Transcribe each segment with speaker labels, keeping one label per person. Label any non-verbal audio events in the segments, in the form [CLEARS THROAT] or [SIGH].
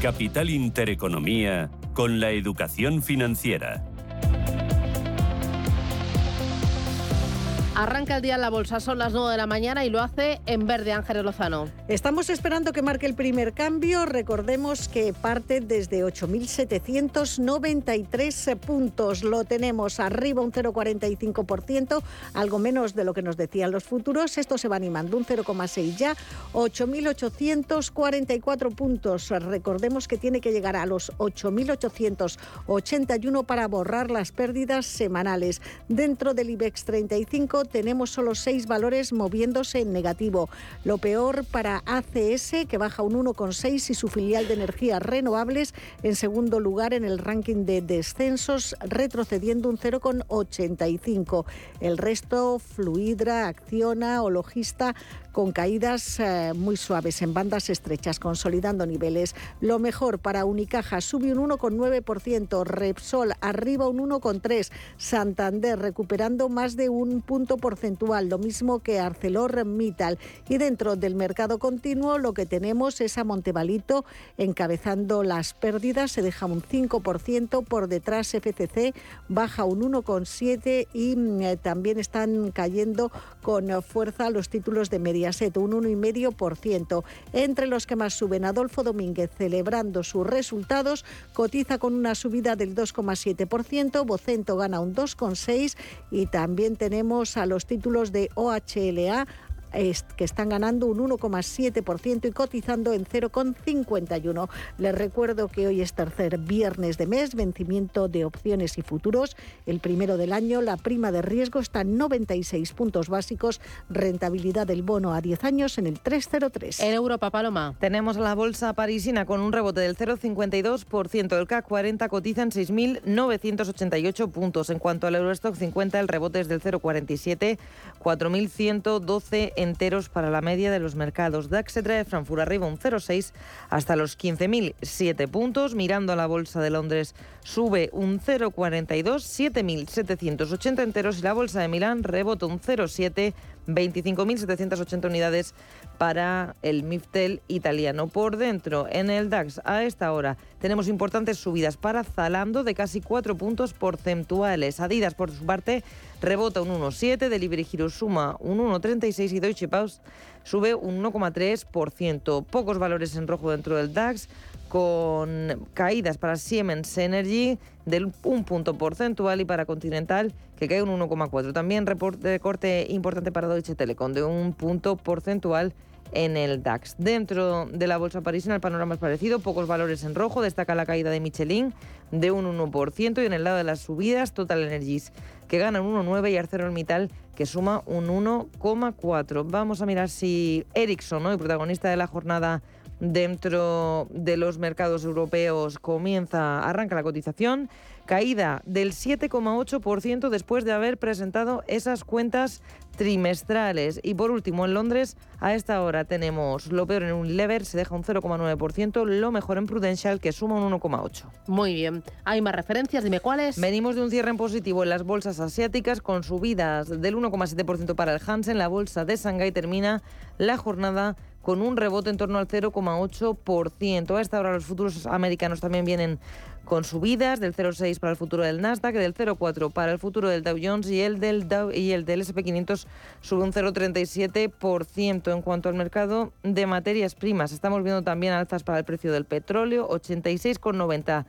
Speaker 1: Capital Intereconomía con la educación financiera.
Speaker 2: Arranca el día en la bolsa, son las 9 de la mañana y lo hace en verde Ángeles Lozano.
Speaker 3: Estamos esperando que marque el primer cambio. Recordemos que parte desde 8.793 puntos. Lo tenemos arriba un 0,45%, algo menos de lo que nos decían los futuros. Esto se va animando un 0,6 ya, 8.844 puntos. Recordemos que tiene que llegar a los 8.881 para borrar las pérdidas semanales. Dentro del IBEX 35 tenemos solo seis valores moviéndose en negativo. Lo peor para ACS, que baja un 1,6 y su filial de energías renovables en segundo lugar en el ranking de descensos, retrocediendo un 0,85. El resto, Fluidra, Acciona o Logista, con caídas eh, muy suaves en bandas estrechas, consolidando niveles. Lo mejor para Unicaja sube un 1,9%, Repsol arriba un 1,3%, Santander recuperando más de un punto porcentual, lo mismo que ArcelorMittal. Y dentro del mercado continuo lo que tenemos es a Montevalito encabezando las pérdidas, se deja un 5%, por detrás FCC baja un 1,7% y mm, eh, también están cayendo con fuerza los títulos de Mediaset, un 1,5%. Entre los que más suben, Adolfo Domínguez celebrando sus resultados, cotiza con una subida del 2,7%, Vocento gana un 2,6% y también tenemos a los títulos de OHLA que están ganando un 1,7% y cotizando en 0,51. Les recuerdo que hoy es tercer viernes de mes, vencimiento de opciones y futuros. El primero del año, la prima de riesgo está en 96 puntos básicos, rentabilidad del bono a 10 años en el 303.
Speaker 2: En Europa, Paloma.
Speaker 4: Tenemos la bolsa parisina con un rebote del 0,52%. El CAC 40 cotiza en 6.988 puntos. En cuanto al Eurostock 50, el rebote es del 0,47, 4.112 enteros para la media de los mercados. DAX se trae Frankfurt arriba un 0,6 hasta los 15.007 puntos. Mirando a la bolsa de Londres sube un 0,42, 7.780 enteros y la bolsa de Milán rebota un 0,7, 25.780 unidades para el Miftel italiano. Por dentro, en el DAX, a esta hora, tenemos importantes subidas para Zalando de casi 4 puntos porcentuales. Adidas, por su parte, rebota un 1,7, Delivery Hero suma un 1,36 y Deutsche Post sube un 1,3%. Pocos valores en rojo dentro del DAX con caídas para Siemens Energy del un punto porcentual y para Continental que cae un 1,4. También recorte importante para Deutsche Telekom de un punto porcentual en el DAX. Dentro de la bolsa parisina el panorama es parecido, pocos valores en rojo, destaca la caída de Michelin de un 1% y en el lado de las subidas Total Energies que gana un 1,9 y ArcelorMittal que suma un 1,4. Vamos a mirar si Ericsson, el protagonista de la jornada dentro de los mercados europeos comienza, arranca la cotización, caída del 7,8% después de haber presentado esas cuentas trimestrales. Y por último, en Londres, a esta hora tenemos lo peor en un lever, se deja un 0,9%, lo mejor en Prudential, que suma un 1,8%.
Speaker 2: Muy bien. ¿Hay más referencias? Dime cuáles.
Speaker 4: Venimos de un cierre en positivo en las bolsas asiáticas con subidas del 1,7% para el Hansen. La bolsa de Shanghái termina la jornada con un rebote en torno al 0,8%. A esta hora los futuros americanos también vienen con subidas del 0,6 para el futuro del Nasdaq, del 0,4 para el futuro del Dow Jones y el del, Dow, y el del SP500 sube un 0,37%. En cuanto al mercado de materias primas, estamos viendo también alzas para el precio del petróleo, 86,90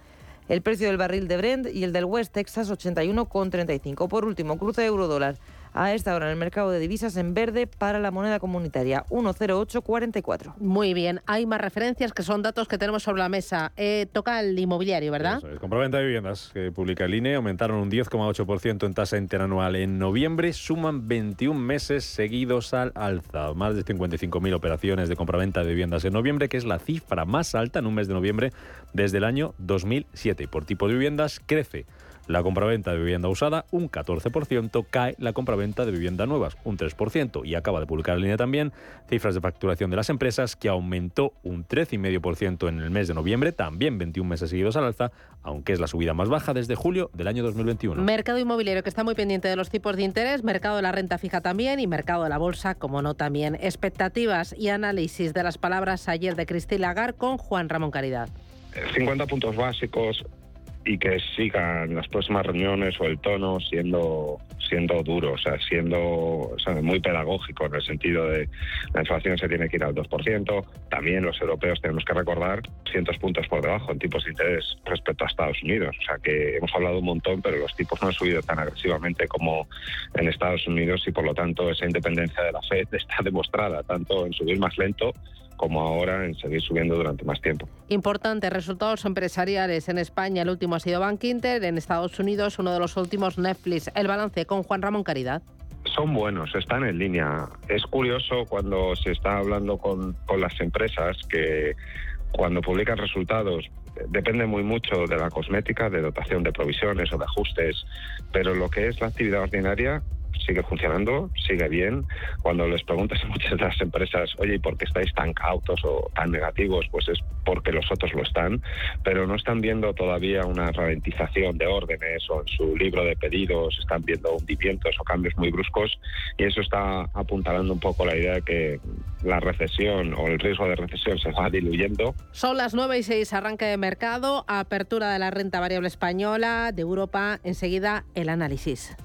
Speaker 4: el precio del barril de Brent y el del West Texas 81,35. Por último, cruce euro-dólar a esta hora en el mercado de divisas en verde para la moneda comunitaria 10844.
Speaker 2: Muy bien, hay más referencias que son datos que tenemos sobre la mesa. Eh, toca el inmobiliario, ¿verdad?
Speaker 5: Eso es. Compraventa de viviendas que publica el INE aumentaron un 10,8% en tasa interanual en noviembre, suman 21 meses seguidos al alza. Más de 55.000 operaciones de compraventa de viviendas en noviembre, que es la cifra más alta en un mes de noviembre desde el año 2007. Por tipo de viviendas crece la compraventa de vivienda usada un 14%, cae la compraventa de vivienda nuevas un 3% y acaba de publicar en línea también cifras de facturación de las empresas que aumentó un 13,5% en el mes de noviembre, también 21 meses seguidos al alza, aunque es la subida más baja desde julio del año 2021.
Speaker 2: Mercado inmobiliario que está muy pendiente de los tipos de interés, mercado de la renta fija también y mercado de la bolsa, como no también. Expectativas y análisis de las palabras ayer de Cristina Lagar con Juan Ramón Caridad.
Speaker 6: 50 puntos básicos y que sigan las próximas reuniones o el tono siendo siendo duro, o sea, siendo muy pedagógico en el sentido de la inflación se tiene que ir al 2%. También los europeos tenemos que recordar cientos puntos por debajo en tipos de interés respecto a Estados Unidos. O sea, que hemos hablado un montón, pero los tipos no han subido tan agresivamente como en Estados Unidos y por lo tanto esa independencia de la Fed [LAUGHS] está demostrada tanto en subir más lento como ahora en seguir subiendo durante más tiempo.
Speaker 2: Importantes resultados empresariales en España. El último ha sido Bank Inter, en Estados Unidos uno de los últimos Netflix. El balance con Juan Ramón Caridad
Speaker 6: son buenos, están en línea. Es curioso cuando se está hablando con, con, las empresas que cuando publican resultados depende muy mucho de la cosmética, de dotación de provisiones o de ajustes, pero lo que es la actividad ordinaria sigue funcionando, sigue bien. Cuando les preguntas a muchas de las empresas, oye, ¿y por qué estáis tan cautos o tan negativos? Pues es porque los otros lo están, pero no están viendo todavía una ralentización de órdenes o en su libro de pedidos están viendo hundimientos o cambios muy bruscos y eso está apuntalando un poco la idea de que la recesión o el riesgo de recesión se va diluyendo.
Speaker 2: Son las 9 y 6, arranque de mercado, apertura de la renta variable española, de Europa, enseguida el análisis.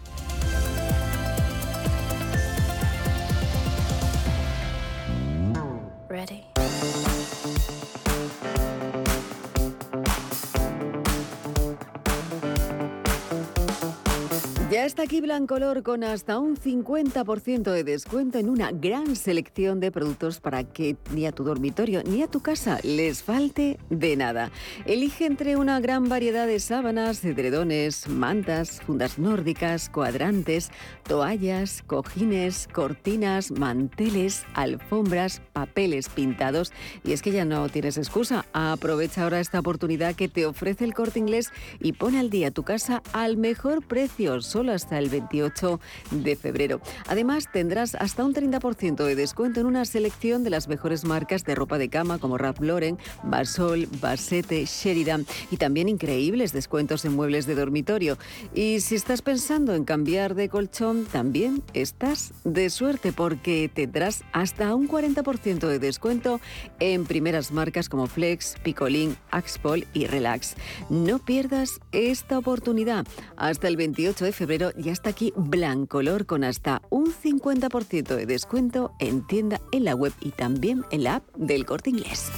Speaker 7: Ya está aquí Blancolor con hasta un 50% de descuento en una gran selección de productos para que ni a tu dormitorio ni a tu casa les falte de nada. Elige entre una gran variedad de sábanas, edredones, mantas, fundas nórdicas, cuadrantes, toallas, cojines, cortinas, manteles, alfombras, papeles pintados. Y es que ya no tienes excusa. Aprovecha ahora esta oportunidad que te ofrece el corte inglés y pone al día tu casa al mejor precio hasta el 28 de febrero. Además, tendrás hasta un 30% de descuento en una selección de las mejores marcas de ropa de cama como Ralph Lauren, Basol, Basete, Sheridan y también increíbles descuentos en muebles de dormitorio. Y si estás pensando en cambiar de colchón, también estás de suerte porque tendrás hasta un 40% de descuento en primeras marcas como Flex, Picolín, Axpol y Relax. No pierdas esta oportunidad. Hasta el 28 de febrero febrero ya está aquí Blancolor con hasta un 50% de descuento en tienda, en la web y también en la app del Corte Inglés.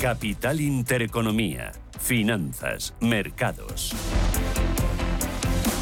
Speaker 1: Capital Intereconomía, Finanzas, Mercados.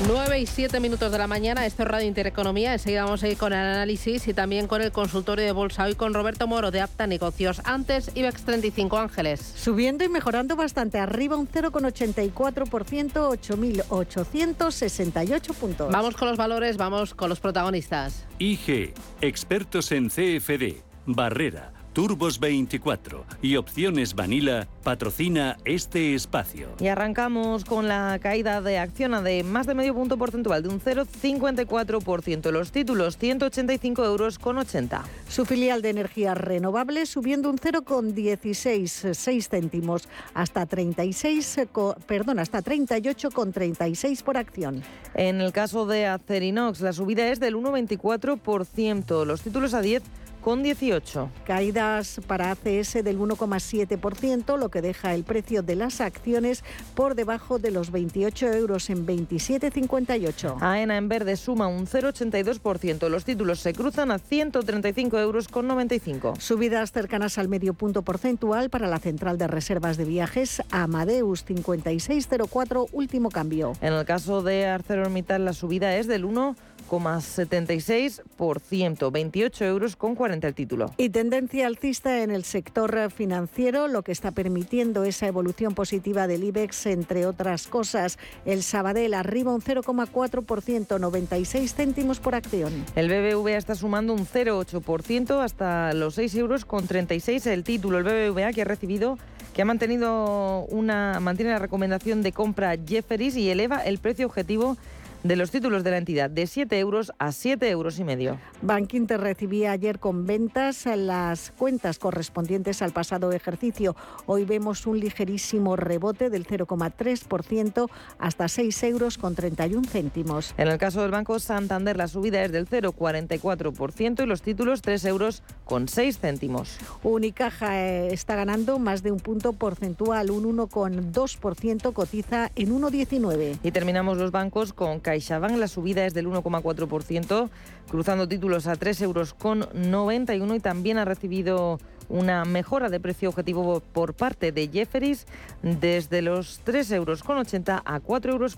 Speaker 2: 9 y 7 minutos de la mañana, esto es Radio Intereconomía. Enseguida vamos a ir con el análisis y también con el consultorio de bolsa. Hoy con Roberto Moro de Apta Negocios. Antes, IBEX 35 Ángeles.
Speaker 3: Subiendo y mejorando bastante, arriba un 0,84%, 8.868 puntos.
Speaker 2: Vamos con los valores, vamos con los protagonistas.
Speaker 1: IG, expertos en CFD, Barrera. Turbos 24 y Opciones Vanilla patrocina este espacio.
Speaker 4: Y arrancamos con la caída de acción de más de medio punto porcentual de un 0,54%. Los títulos 185 euros con 80.
Speaker 3: Su filial de energías renovables subiendo un 0,16 céntimos hasta 36, perdón, hasta 38,36 por acción.
Speaker 4: En el caso de Acerinox, la subida es del 1,24%. Los títulos a 10 con 18.
Speaker 3: Caídas para ACS del 1,7%, lo que deja el precio de las acciones por debajo de los 28 euros en 27,58.
Speaker 4: AENA en verde suma un 0,82%. Los títulos se cruzan a 135 euros con 95.
Speaker 3: Subidas cercanas al medio punto porcentual para la central de reservas de viajes Amadeus 5604, último cambio.
Speaker 4: En el caso de ArcelorMittal la subida es del 1 0,76%, 28 euros con 40 el título.
Speaker 3: Y tendencia alcista en el sector financiero, lo que está permitiendo esa evolución positiva del IBEX, entre otras cosas. El Sabadell arriba un 0,4%, 96 céntimos por acción.
Speaker 4: El BBVA está sumando un 0,8% hasta los 6 euros con 36 el título. El BBVA que ha recibido que ha mantenido una mantiene la recomendación de compra Jefferies y eleva el precio objetivo de los títulos de la entidad de 7 euros a 7 euros y medio.
Speaker 3: Bank Inter recibía ayer con ventas las cuentas correspondientes al pasado ejercicio. Hoy vemos un ligerísimo rebote del 0,3% hasta 6 euros con 31 céntimos.
Speaker 4: En el caso del Banco Santander la subida es del 0,44% y los títulos 3 euros con 6 céntimos.
Speaker 3: Unicaja eh, está ganando más de un punto porcentual, un 1,2% cotiza en 1,19.
Speaker 4: Y terminamos los bancos con CaixaBank, la subida es del 1,4%, cruzando títulos a 3 euros con 91 y también ha recibido una mejora de precio objetivo por parte de Jefferies desde los 3,80 euros a 4,20 euros.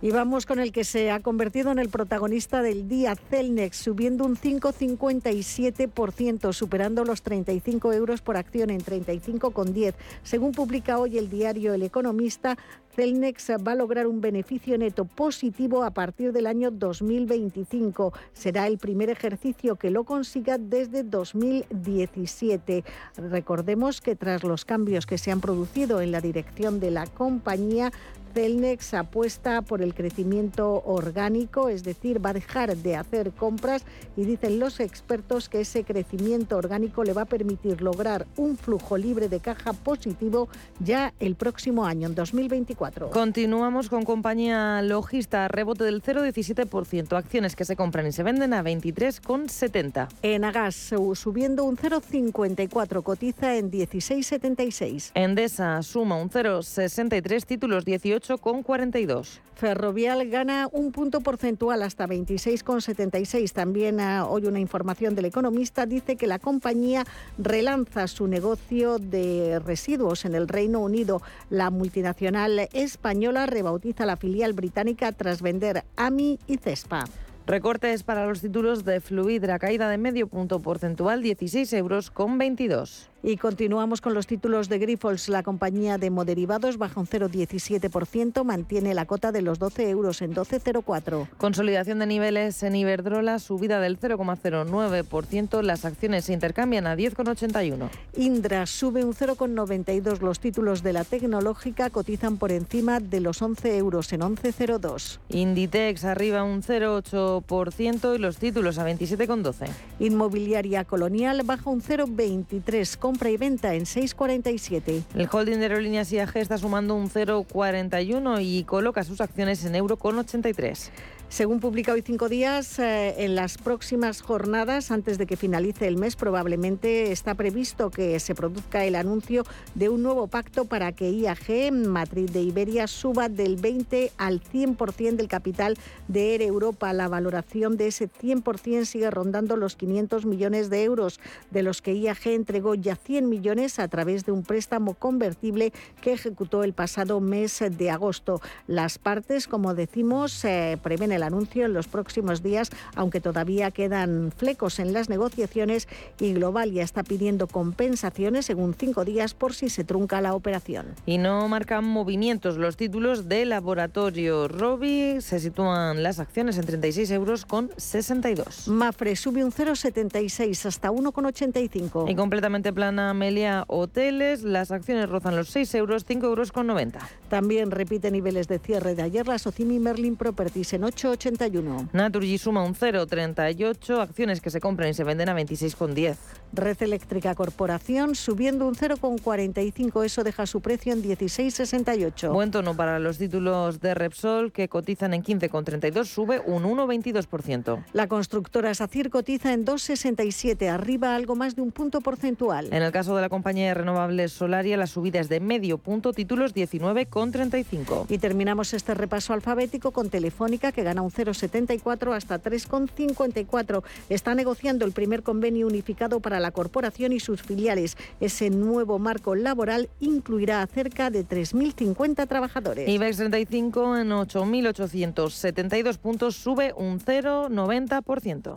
Speaker 3: Y vamos con el que se ha convertido en el protagonista del día, Celnex, subiendo un 5,57%, superando los 35 euros por acción en 35,10. Según publica hoy el diario El Economista, Celnex va a lograr un beneficio neto positivo a partir del año 2025. Será el primer ejercicio que lo consiga desde 2017. Recordemos que tras los cambios que se han producido en la dirección de la compañía, Celnex apuesta por el crecimiento orgánico, es decir, va a dejar de hacer compras y dicen los expertos que ese crecimiento orgánico le va a permitir lograr un flujo libre de caja positivo ya el próximo año, en 2024.
Speaker 4: Continuamos con compañía logista, rebote del 0,17%, acciones que se compran y se venden a 23,70.
Speaker 3: En Agas, subiendo un 0,54, cotiza en 16,76.
Speaker 4: Endesa suma un 0,63, títulos 18 con 42.
Speaker 3: Ferrovial gana un punto porcentual hasta 26,76. También uh, hoy una información del economista dice que la compañía relanza su negocio de residuos en el Reino Unido. La multinacional española rebautiza la filial británica tras vender AMI y Cespa.
Speaker 4: Recortes para los títulos de Fluidra, caída de medio punto porcentual, 16 euros con 22.
Speaker 3: Y continuamos con los títulos de Grifols. La compañía de moderivados baja un 0,17%, mantiene la cota de los 12 euros en 12,04.
Speaker 4: Consolidación de niveles en Iberdrola, subida del 0,09%. Las acciones se intercambian a 10,81.
Speaker 3: Indra sube un 0,92. Los títulos de la tecnológica cotizan por encima de los 11 euros en 11,02.
Speaker 4: Inditex arriba un 0,8% y los títulos a 27,12.
Speaker 3: Inmobiliaria Colonial baja un 0,23 compra y venta en 6,47.
Speaker 4: El holding de aerolíneas IAG está sumando un 0,41 y coloca sus acciones en euro con 83.
Speaker 3: Según publica hoy Cinco Días, eh, en las próximas jornadas, antes de que finalice el mes, probablemente está previsto que se produzca el anuncio de un nuevo pacto para que IAG, matriz de Iberia, suba del 20 al 100% del capital de Air Europa. La valoración de ese 100% sigue rondando los 500 millones de euros, de los que IAG entregó ya 100 millones a través de un préstamo convertible que ejecutó el pasado mes de agosto. Las partes, como decimos, eh, prevén el anuncio en los próximos días, aunque todavía quedan flecos en las negociaciones y Global ya está pidiendo compensaciones según cinco días por si se trunca la operación.
Speaker 4: Y no marcan movimientos los títulos de laboratorio Robi. Se sitúan las acciones en 36 euros con 62.
Speaker 3: Mafre sube un 0,76 hasta 1,85.
Speaker 4: Y completamente plana Amelia Hoteles. Las acciones rozan los 6 euros, 5 euros con 90.
Speaker 3: También repite niveles de cierre de ayer la Socimi Merlin Properties en 8 81.
Speaker 4: Naturgy suma un 0,38, acciones que se compran y se venden a 26,10.
Speaker 3: Red Eléctrica Corporación subiendo un 0,45, eso deja su precio en 16,68.
Speaker 4: Buen tono para los títulos de Repsol que cotizan en 15,32, sube un 1,22%.
Speaker 3: La constructora SACIR cotiza en 2,67, arriba algo más de un punto porcentual.
Speaker 4: En el caso de la compañía de renovables Solaria, la subida es de medio punto, títulos 19,35.
Speaker 3: Y terminamos este repaso alfabético con Telefónica que gana un 0,74 hasta 3,54. Está negociando el primer convenio unificado para la corporación y sus filiales. Ese nuevo marco laboral incluirá a cerca de 3.050 trabajadores.
Speaker 4: IBEX 35 en 8.872 puntos sube un 0,90%.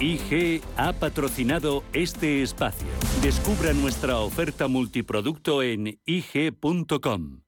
Speaker 1: IG ha patrocinado este espacio. Descubra nuestra oferta multiproducto en IG.com.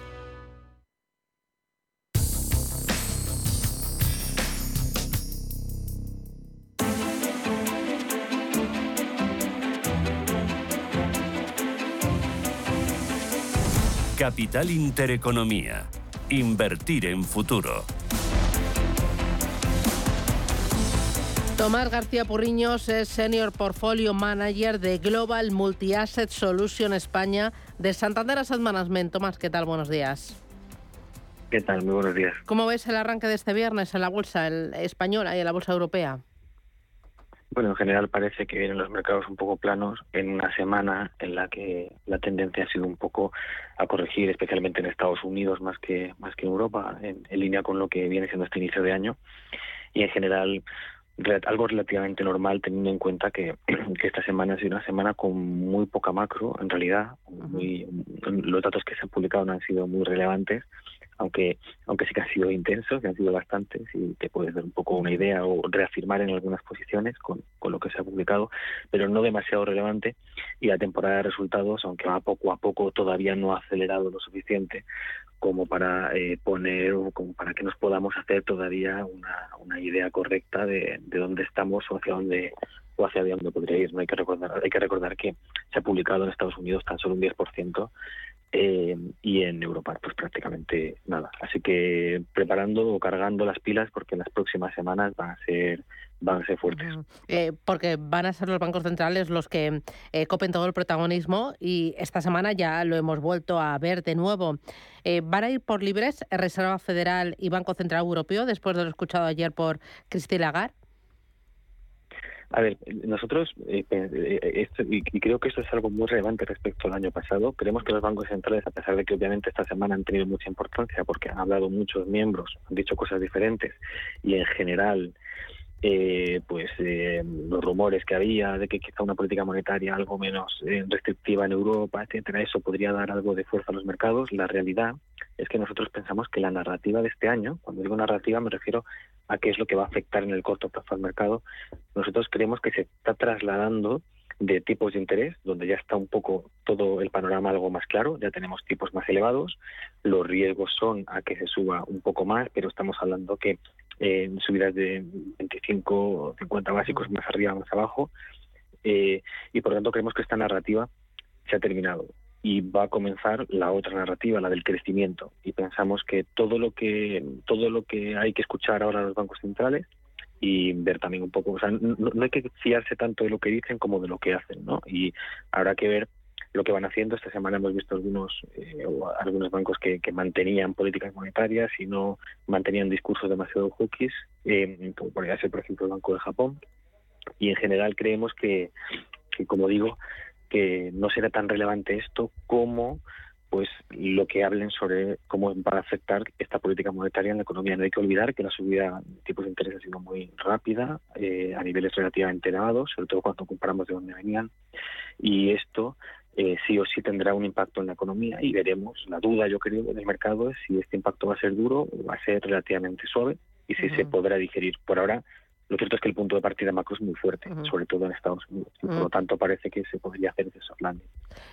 Speaker 1: Capital Intereconomía. Invertir en futuro.
Speaker 2: Tomás García Purriños es Senior Portfolio Manager de Global Multi-Asset Solution España de Santander Asset Management. Tomás, ¿qué tal? Buenos días.
Speaker 8: ¿Qué tal? Muy buenos días.
Speaker 2: ¿Cómo ves el arranque de este viernes en la bolsa española y en la bolsa europea?
Speaker 8: Bueno, en general parece que vienen los mercados un poco planos en una semana en la que la tendencia ha sido un poco a corregir, especialmente en Estados Unidos más que más que en Europa, en, línea con lo que viene siendo este inicio de año. Y en general algo relativamente normal teniendo en cuenta que, [CLEARS THROAT] que, esta semana ha sido una semana con muy poca macro, en realidad. Muy, los datos que se han publicado no han sido muy relevantes aunque aunque sí que han sido intensos, que han sido bastantes y te puedes dar un poco una idea o reafirmar en algunas posiciones con, con lo que se ha publicado, pero no demasiado relevante y la temporada de resultados, aunque va poco a poco, todavía no ha acelerado lo suficiente como para eh, poner o como para que nos podamos hacer todavía una, una idea correcta de, de dónde estamos o hacia dónde o hacia dónde podría ir. No hay que recordar, hay que recordar que se ha publicado en Estados Unidos tan solo un 10% eh, y en Europa pues prácticamente nada. Así que preparando o cargando las pilas porque en las próximas semanas van a ser van a ser fuertes.
Speaker 2: Eh, porque van a ser los bancos centrales los que eh, copen todo el protagonismo y esta semana ya lo hemos vuelto a ver de nuevo. ¿Van a ir por libres Reserva Federal y Banco Central Europeo después de lo escuchado ayer por Christine Lagarde?
Speaker 8: A ver, nosotros, eh, eh, y creo que esto es algo muy relevante respecto al año pasado, creemos que los bancos centrales, a pesar de que obviamente esta semana han tenido mucha importancia porque han hablado muchos miembros, han dicho cosas diferentes y en general eh, pues eh, los rumores que había de que quizá una política monetaria algo menos eh, restrictiva en Europa, etcétera, eso podría dar algo de fuerza a los mercados. La realidad es que nosotros pensamos que la narrativa de este año, cuando digo narrativa me refiero a qué es lo que va a afectar en el corto plazo al mercado, nosotros creemos que se está trasladando de tipos de interés, donde ya está un poco todo el panorama algo más claro, ya tenemos tipos más elevados, los riesgos son a que se suba un poco más, pero estamos hablando que en subidas de 25 o 50 básicos más arriba, más abajo, eh, y por lo tanto creemos que esta narrativa se ha terminado y va a comenzar la otra narrativa, la del crecimiento, y pensamos que todo lo que todo lo que hay que escuchar ahora los bancos centrales y ver también un poco, o sea, no, hay que fiarse tanto de lo que dicen como de lo que hacen, ¿no? Y habrá que ver lo que van haciendo. Esta semana hemos visto algunos eh, algunos bancos que, mantenían políticas monetarias y no mantenían discursos demasiado hookies, eh, como podría ser, por ejemplo, el Banco de Japón. Y en general creemos que, que como digo, que no será tan relevante esto como pues lo que hablen sobre cómo va a afectar esta política monetaria en la economía. No hay que olvidar que la subida de tipos de interés ha sido muy rápida, eh, a niveles relativamente elevados, sobre todo cuando comparamos de dónde venían, y esto eh, sí o sí tendrá un impacto en la economía y veremos. La duda, yo creo, del mercado es si este impacto va a ser duro o va a ser relativamente suave y si se podrá digerir. Por ahora, lo cierto es que el punto de partida macro es muy fuerte, sobre todo en Estados Unidos, y por lo tanto parece que se podría hacer de soft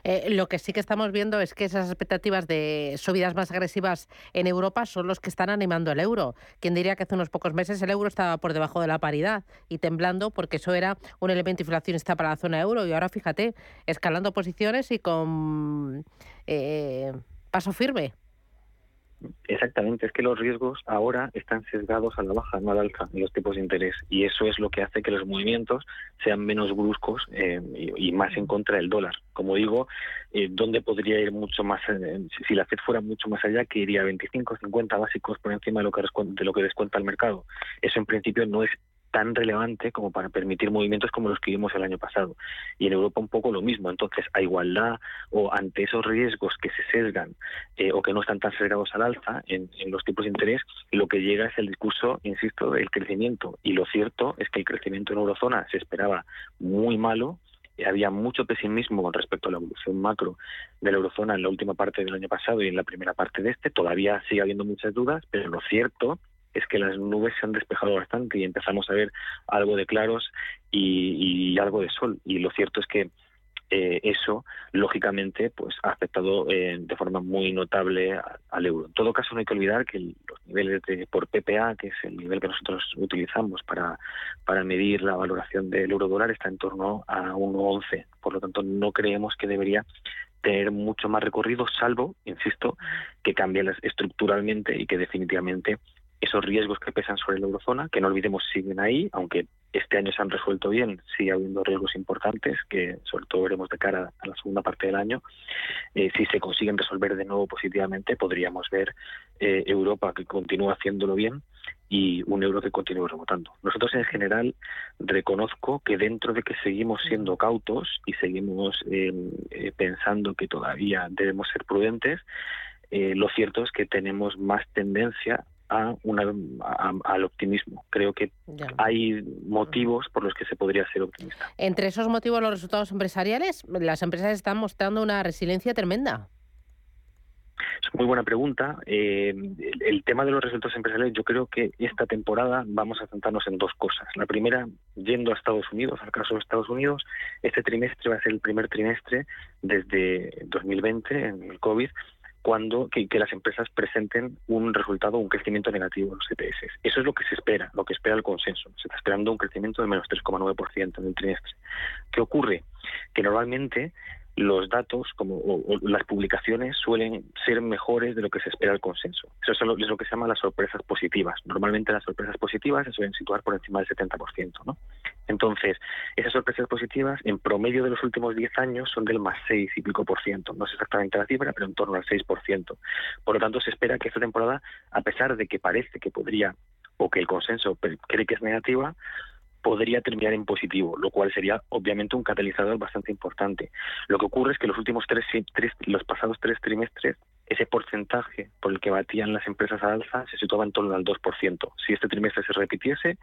Speaker 2: eh, lo que sí que estamos viendo es que esas expectativas de subidas más agresivas en Europa son los que están animando el euro. ¿Quién diría que hace unos pocos meses el euro estaba por debajo de la paridad y temblando porque eso era un elemento inflacionista para la zona euro? Y ahora fíjate, escalando posiciones y con eh, paso firme.
Speaker 8: Exactamente, es que los riesgos ahora están sesgados a la baja, no al alza, en los tipos de interés. Y eso es lo que hace que los movimientos sean menos bruscos eh, y, más en contra del dólar. Como digo, eh, ¿dónde podría ir mucho más? Eh, si la Fed fuera mucho más allá, que iría 25, 50 básicos por encima de lo que, de lo que descuenta el mercado. Eso en principio no es tan relevante como para permitir movimientos como los que vimos el año pasado. Y en Europa un poco lo mismo. Entonces, a igualdad o ante esos riesgos que se sesgan eh, o que no están tan sesgados al alza en, los tipos de interés, lo que llega es el discurso, insisto, del crecimiento. Y lo cierto es que el crecimiento en eurozona se esperaba muy malo, había mucho pesimismo con respecto a la evolución macro de la eurozona en la última parte del año pasado y en la primera parte de este. Todavía sigue habiendo muchas dudas, pero lo cierto es que las nubes se han despejado bastante y empezamos a ver algo de claros y, algo de sol. Y lo cierto es que eh, eso, lógicamente, pues ha afectado eh, de forma muy notable al euro. En todo caso, no hay que olvidar que los niveles de, por PPA, que es el nivel que nosotros utilizamos para, para medir la valoración del euro dólar, está en torno a 1,11. Por lo tanto, no creemos que debería tener mucho más recorrido, salvo, insisto, que cambie estructuralmente y que definitivamente esos riesgos que pesan sobre la eurozona, que no olvidemos siguen ahí, aunque este año se han resuelto bien, sigue habiendo riesgos importantes, que sobre todo veremos de cara a la segunda parte del año. Eh, si se consiguen resolver de nuevo positivamente, podríamos ver eh, Europa que continúa haciéndolo bien y un euro que continúa rebotando. Nosotros en general reconozco que dentro de que seguimos siendo cautos y seguimos eh, pensando que todavía debemos ser prudentes, lo cierto es que tenemos más tendencia a una, al optimismo. Creo que hay motivos por los que se podría ser optimista.
Speaker 2: Entre esos motivos, los resultados empresariales, las empresas están mostrando una resiliencia tremenda.
Speaker 8: Es muy buena pregunta. Eh, el, tema de los resultados empresariales, yo creo que esta temporada vamos a centrarnos en dos cosas. La primera, yendo a Estados Unidos, al caso de Estados Unidos, este trimestre va a ser el primer trimestre desde 2020, en el COVID, cuando que, las empresas presenten un resultado, un crecimiento negativo en los EPS. Eso es lo que se espera, lo que espera el consenso. Se está esperando un crecimiento de menos 3,9% en el trimestre. ¿Qué ocurre? Que normalmente los datos como o, las publicaciones suelen ser mejores de lo que se espera el consenso. Eso es lo, que se llama las sorpresas positivas. Normalmente las sorpresas positivas se suelen situar por encima del 70%. ¿no? Entonces, esas sorpresas positivas en promedio de los últimos 10 años son del más 6 y pico por ciento. No es exactamente la cifra, pero en torno al 6%. Por lo tanto, se espera que esta temporada, a pesar de que parece que podría o que el consenso cree que es negativa, podría terminar en positivo, lo cual sería obviamente un catalizador bastante importante. Lo que ocurre es que los últimos tres, tres los pasados tres trimestres ese porcentaje por el que batían las empresas al alza se situaba en torno al 2%. Si este trimestre se repitiese,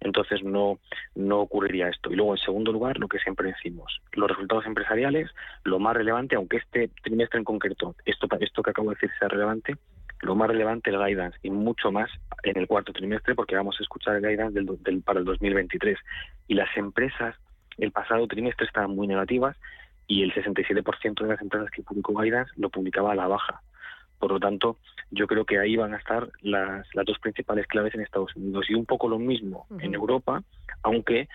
Speaker 8: entonces no, no ocurriría esto. Y luego, en segundo lugar, lo que siempre decimos, los resultados empresariales, lo más relevante, aunque este trimestre en concreto, esto, esto que acabo de decir sea relevante, lo más relevante el guidance y mucho más en el cuarto trimestre porque vamos a escuchar el guidance del, para el 2023. Y las empresas el pasado trimestre estaban muy negativas y el 67% de las empresas que publicó guidance lo publicaba a la baja. Por lo tanto, yo creo que ahí van a estar las, las dos principales claves en Estados Unidos y un poco lo mismo en Europa, aunque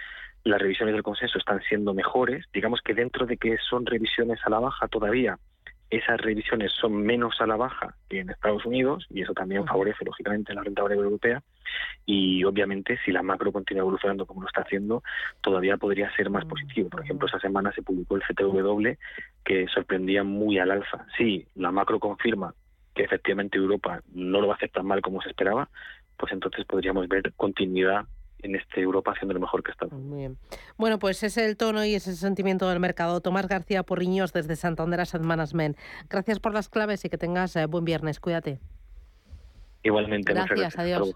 Speaker 8: las revisiones del consenso están siendo mejores. Digamos que dentro de que son revisiones a la baja todavía, esas revisiones son menos a la baja que en Estados Unidos y eso también favorece lógicamente la renta variable europea y obviamente si la macro continúa evolucionando como lo está haciendo todavía podría ser más positivo. Por ejemplo, esa semana se publicó el CTW que sorprendía muy al alza. Sí, la macro confirma que efectivamente Europa no lo va a hacer tan mal como se esperaba, pues entonces podríamos ver continuidad en este Europa haciendo lo mejor que está.
Speaker 2: Muy bien. Bueno, pues es el tono y ese sentimiento del mercado. Tomás García Porriños desde Santander Asset Management. Gracias por las claves y que tengas eh, buen viernes. Cuídate.
Speaker 8: Igualmente.
Speaker 2: Gracias, adiós.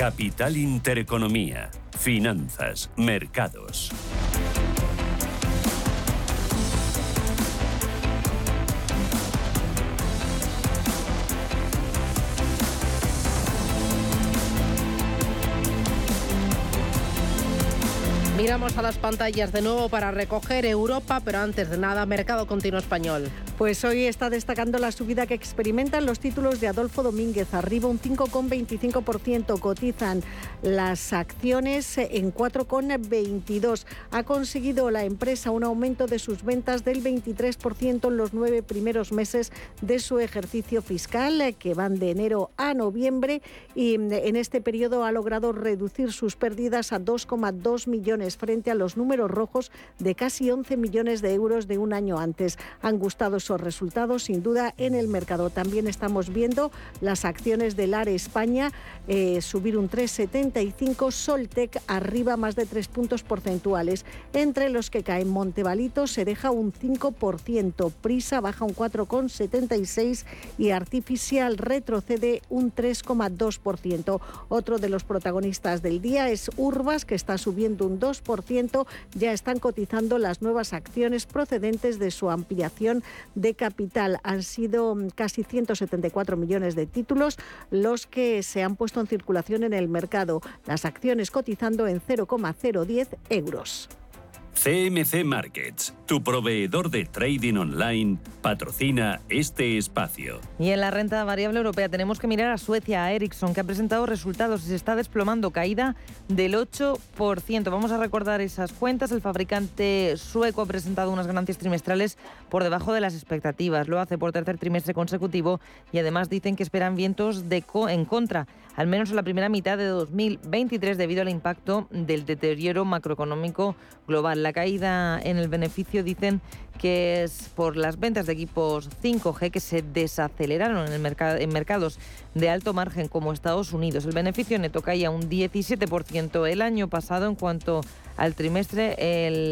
Speaker 1: Capital Intereconomía. Finanzas, mercados.
Speaker 2: Miramos a las pantallas de nuevo para recoger Europa, pero antes de nada, mercado continuo español.
Speaker 3: Pues hoy está destacando la subida que experimentan los títulos de Adolfo Domínguez, arriba un 5,25%, cotizan las acciones en 4,22. Ha conseguido la empresa un aumento de sus ventas del 23% en los nueve primeros meses de su ejercicio fiscal, que van de enero a noviembre, y en este periodo ha logrado reducir sus pérdidas a 2,2 millones frente a los números rojos de casi 11 millones de euros de un año antes. Han gustado resultados sin duda en el mercado. También estamos viendo las acciones del ARE España eh, subir un 3,75, Soltec arriba más de 3 puntos porcentuales. Entre los que caen Montevalito se deja un 5%, Prisa baja un 4,76 y Artificial retrocede un 3,2%. Otro de los protagonistas del día es Urbas que está subiendo un 2%, ya están cotizando las nuevas acciones procedentes de su ampliación de capital. Han sido mm, casi 174 millones de títulos los que se han puesto en circulación en el mercado, las acciones cotizando en 0,010 euros.
Speaker 1: CMC Markets, tu proveedor de trading online, patrocina este espacio.
Speaker 4: Y en la renta variable europea tenemos que mirar a Suecia, a Ericsson, que ha presentado resultados y se está desplomando, caída del 8%. Vamos a recordar esas cuentas. El fabricante sueco ha presentado unas ganancias trimestrales por debajo de las expectativas. Lo hace por tercer trimestre consecutivo y además dicen que esperan vientos de en contra, al menos en la primera mitad de 2023 debido al impacto del deterioro macroeconómico global. La caída en el beneficio dicen que es por las ventas de equipos 5G que se desaceleraron en, el mercado, en mercados de alto margen como Estados Unidos. El beneficio neto caía un 17% el año pasado en cuanto al trimestre.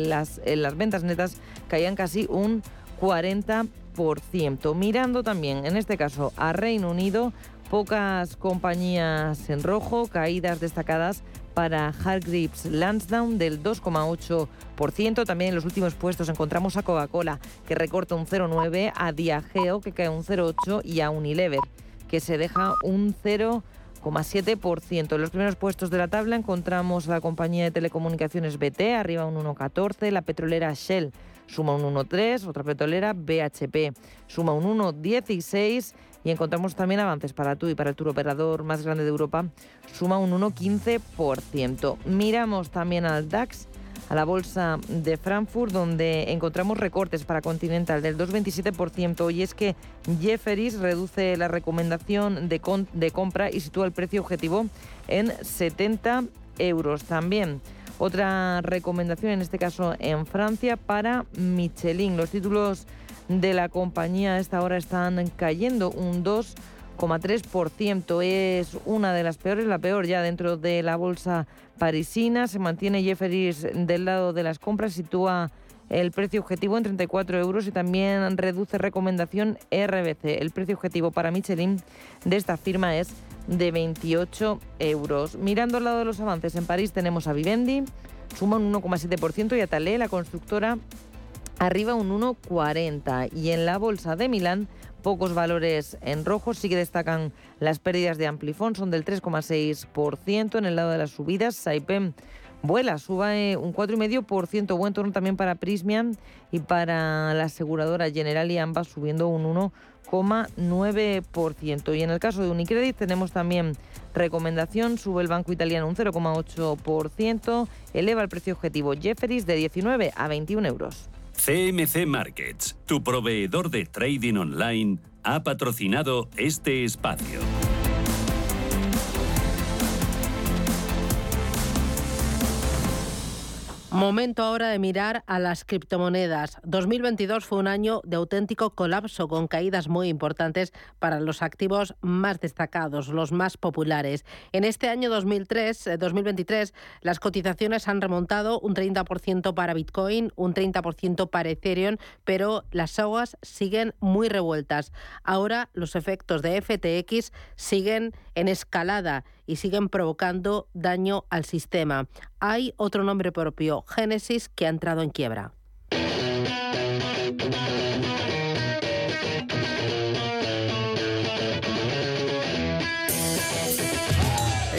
Speaker 4: las, las ventas netas caían casi un 40%. Mirando también, en este caso, a Reino Unido, pocas compañías en rojo, caídas destacadas para Hargreaves Lansdowne del 2,8%. También en los últimos puestos encontramos a Coca-Cola, que recorta un 0,9%, a Diageo, que cae un 0,8%, y a Unilever, que se deja un 0,7%. En los primeros puestos de la tabla encontramos a la compañía de telecomunicaciones BT, arriba un 1,14%, la petrolera Shell suma un 1,3%, otra petrolera BHP suma un 1,16% y encontramos también avances para tú y para el tour operador más grande de Europa, suma un 1,15%. Miramos también al DAX, a la bolsa de Frankfurt, donde encontramos recortes para Continental del 2,27%. Y es que Jefferies reduce la recomendación de, de compra y sitúa el precio objetivo en 70 euros. También otra recomendación, en este caso en Francia, para Michelin. Los títulos de la compañía a esta hora están cayendo un 2,3%. Es una de las peores, la peor ya dentro de la bolsa parisina. Se mantiene Jefferies del lado de las compras, sitúa el precio objetivo en 34 euros y también reduce recomendación RBC. El precio objetivo para Michelin de esta firma es de 28 euros. Mirando al lado de los avances, en París tenemos a Vivendi, suma un 1,7% y a Talé, la constructora, arriba un 1,40 y en la bolsa de Milán pocos valores en rojo, sí que destacan las pérdidas de Amplifon, son del 3,6%, en el lado de las subidas Saipem vuela, sube un 4,5%, buen torno también para Prismian y para la aseguradora General y ambas subiendo un 1,9%. Y en el caso de Unicredit tenemos también recomendación, sube el banco italiano un 0,8%, eleva el precio objetivo Jefferies de 19 a 21 euros.
Speaker 1: CMC Markets, tu proveedor de trading online, ha patrocinado este espacio.
Speaker 2: Momento ahora de mirar a las criptomonedas. 2022 fue un año de auténtico colapso con caídas muy importantes para los activos más destacados, los más populares. En este año 2003, 2023 eh, las cotizaciones han remontado un 30% para Bitcoin, un 30% para Ethereum, pero las aguas siguen muy revueltas. Ahora los efectos de FTX siguen en escalada y siguen provocando daño al sistema. Hay otro nombre propio, Génesis, que ha entrado en quiebra.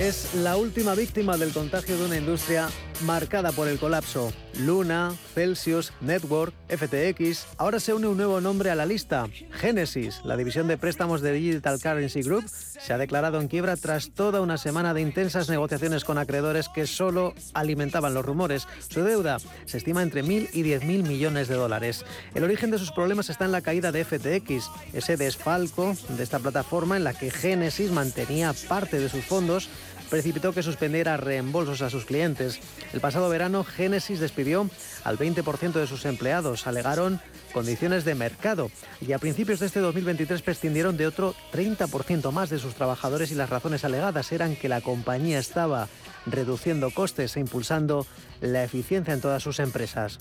Speaker 9: Es la última víctima del contagio de una industria marcada por el colapso. Luna, Celsius, Network, FTX. Ahora se une un nuevo nombre a la lista. Genesis, la división de préstamos de Digital Currency Group, se ha declarado en quiebra tras toda una semana de intensas negociaciones con acreedores que solo alimentaban los rumores. Su deuda se estima entre mil y diez mil millones de dólares. El origen de sus problemas está en la caída de FTX, ese desfalco de esta plataforma en la que Genesis mantenía parte de sus fondos precipitó que suspendiera reembolsos a sus clientes. El pasado verano, Genesis despidió al 20% de sus empleados. Alegaron condiciones de mercado y a principios de este 2023 prescindieron de otro 30% más de sus trabajadores y las razones alegadas eran que la compañía estaba reduciendo costes e impulsando la eficiencia en todas sus empresas.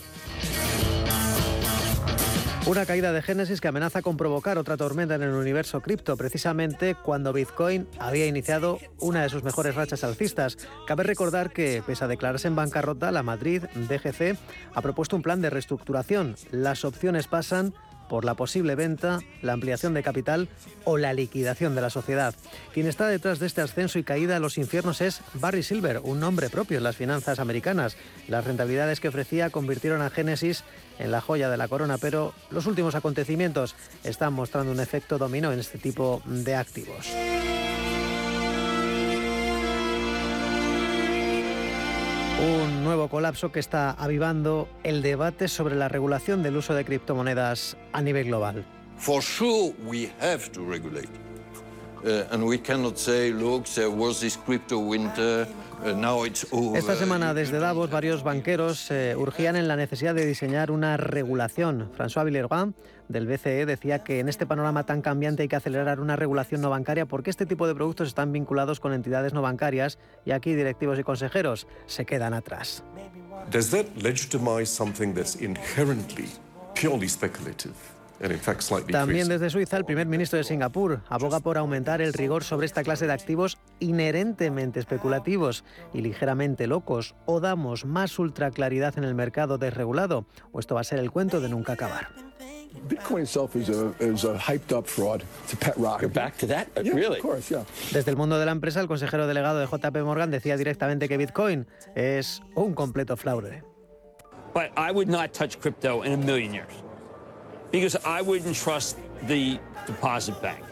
Speaker 9: Una caída de Génesis que amenaza con provocar otra tormenta en el universo cripto, precisamente cuando Bitcoin había iniciado una de sus mejores rachas alcistas. Cabe recordar que, pese a declararse en bancarrota, la Madrid DGC ha propuesto un plan de reestructuración. Las opciones pasan por la posible venta, la ampliación de capital o la liquidación de la sociedad. Quien está detrás de este ascenso y caída a los infiernos es Barry Silver, un nombre propio en las finanzas americanas. Las rentabilidades que ofrecía convirtieron a Genesis en la joya de la corona, pero los últimos acontecimientos están mostrando un efecto dominó en este tipo de activos. Un nuevo colapso que está avivando el debate sobre la regulación del uso de criptomonedas a nivel global. Esta semana desde Davos varios banqueros eh, urgían en la necesidad de diseñar una regulación. François Villeroy del BCE decía que en este panorama tan cambiante hay que acelerar una regulación no bancaria porque este tipo de productos están vinculados con entidades no bancarias y aquí directivos y consejeros se quedan atrás.
Speaker 10: Does that legitimize something that's inherently purely speculative?
Speaker 9: También desde Suiza, el primer ministro de Singapur aboga por aumentar el rigor sobre esta clase de activos inherentemente especulativos y ligeramente locos. O damos más ultraclaridad en el mercado desregulado, o esto va a ser el cuento de nunca acabar. Desde el mundo de la empresa, el consejero delegado de JP Morgan decía directamente que Bitcoin es un completo fraude.
Speaker 11: But I would not touch crypto in a million years because I wouldn't trust the deposit bank.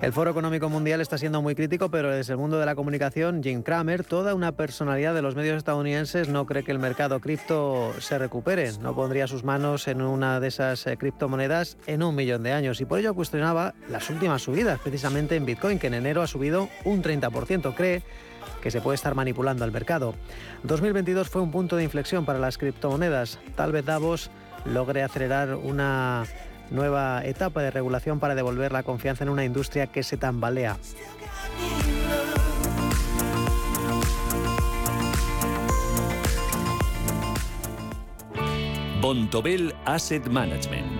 Speaker 9: El Foro Económico Mundial está siendo muy crítico, pero desde el mundo de la comunicación, Jim Cramer, toda una personalidad de los medios estadounidenses, no cree que el mercado cripto se recupere. No pondría sus manos en una de esas eh, criptomonedas en un millón de años. Y por ello cuestionaba las últimas subidas, precisamente en Bitcoin, que en enero ha subido un 30%. Cree que se puede estar manipulando el mercado. 2022 fue un punto de inflexión para las criptomonedas. Tal vez Davos logre acelerar una nueva etapa de regulación para devolver la confianza en una industria que se tambalea.
Speaker 1: Bontobel Asset Management.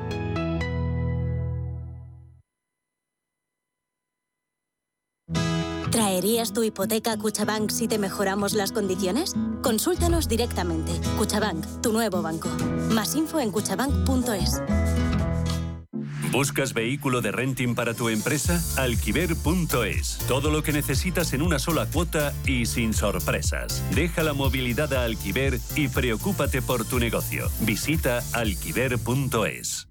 Speaker 12: ¿Traerías tu hipoteca Cuchabank si te mejoramos las condiciones? Consúltanos directamente. Cuchabank, tu nuevo banco. Más info en cuchabank.es.
Speaker 1: ¿Buscas vehículo de renting para tu empresa? Alquiver.es. Todo lo que necesitas en una sola cuota y sin sorpresas. Deja la movilidad a Alquiver y preocúpate por tu negocio. Visita alquiver.es.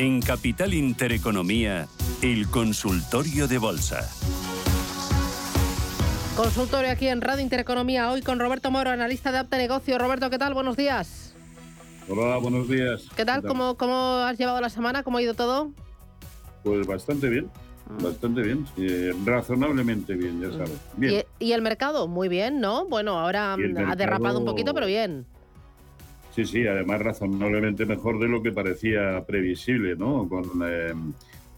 Speaker 1: En Capital Intereconomía, el consultorio de bolsa.
Speaker 2: Consultorio aquí en Radio Intereconomía, hoy con Roberto Moro, analista de Apte Negocio. Roberto, ¿qué tal? Buenos días.
Speaker 13: Hola, buenos días.
Speaker 2: ¿Qué tal? ¿Cómo, ¿Cómo has llevado la semana? ¿Cómo ha ido todo?
Speaker 13: Pues bastante bien, bastante bien, eh, razonablemente bien, ya sabes. Bien.
Speaker 2: ¿Y, y el mercado? Muy bien, ¿no? Bueno, ahora ha derrapado un poquito, pero bien.
Speaker 13: Sí, sí, además razonablemente mejor de lo que parecía previsible, ¿no? Con, eh,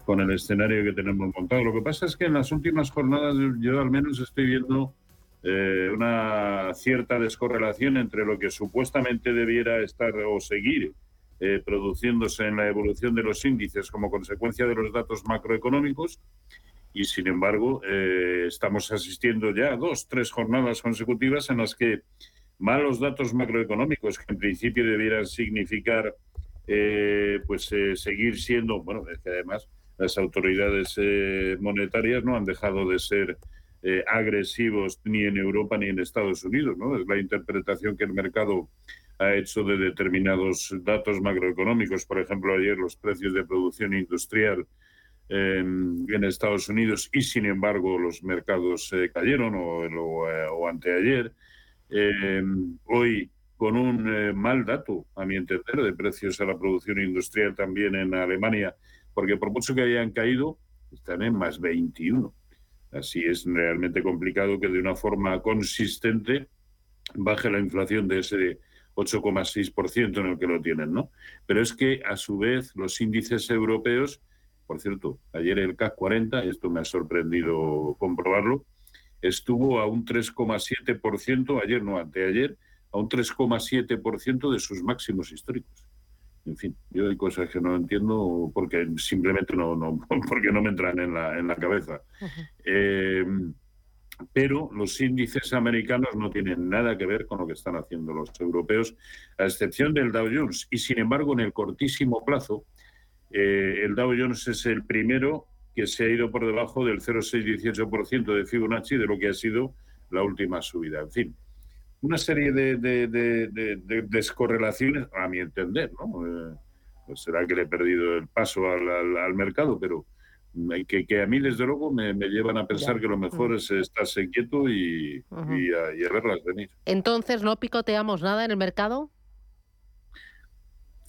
Speaker 13: con el escenario que tenemos montado. Lo que pasa es que en las últimas jornadas yo- al menos estoy viendo eh, una cierta descorrelación entre lo que supuestamente debiera estar o seguir eh, produciéndose en la evolución de los índices como consecuencia de los datos macroeconómicos y sin embargo eh, estamos asistiendo ya a dos, tres jornadas consecutivas en las que malos datos macroeconómicos que en principio debieran significar eh, pues eh, seguir siendo, bueno, es que además las autoridades eh, monetarias no han dejado de ser agresivos ni en Europa ni en Estados Unidos, ¿no? Es la interpretación que el mercado ha hecho de determinados datos macroeconómicos, por ejemplo, ayer los precios de producción industrial eh, en Estados Unidos y sin embargo los mercados cayeron o anteayer. Eh, hoy con un eh, mal dato, a mi entender, de precios a la producción industrial también en Alemania, porque por mucho que hayan caído, están en más 21. Así es realmente complicado que de una forma consistente baje la inflación de ese 8,6% en el que lo tienen, ¿no? Pero es que a su vez los índices europeos, por cierto, ayer el CAC 40, esto me ha sorprendido comprobarlo, estuvo a un 3,7%, ayer no, anteayer, a un 3,7% de sus máximos históricos. En fin, yo hay cosas que no entiendo porque simplemente no, no [LAUGHS] porque no me entran en la, en la cabeza. Eh, pero los índices americanos no tienen nada que ver con lo que están haciendo los europeos, a excepción del Dow Jones. Y sin embargo, en el cortísimo plazo, eh, el Dow Jones es el primero que se ha ido por debajo del 0,618% de Fibonacci de lo que ha sido la última subida. En fin, una serie de, descorrelaciones, a mi entender, ¿no? Eh, pues será que le he perdido el paso al, mercado, pero que, que, a mí, desde luego, me, llevan a pensar que lo mejor mm. es estarse quieto y, y, a, verlas venir.
Speaker 2: Entonces, ¿no picoteamos nada en el mercado?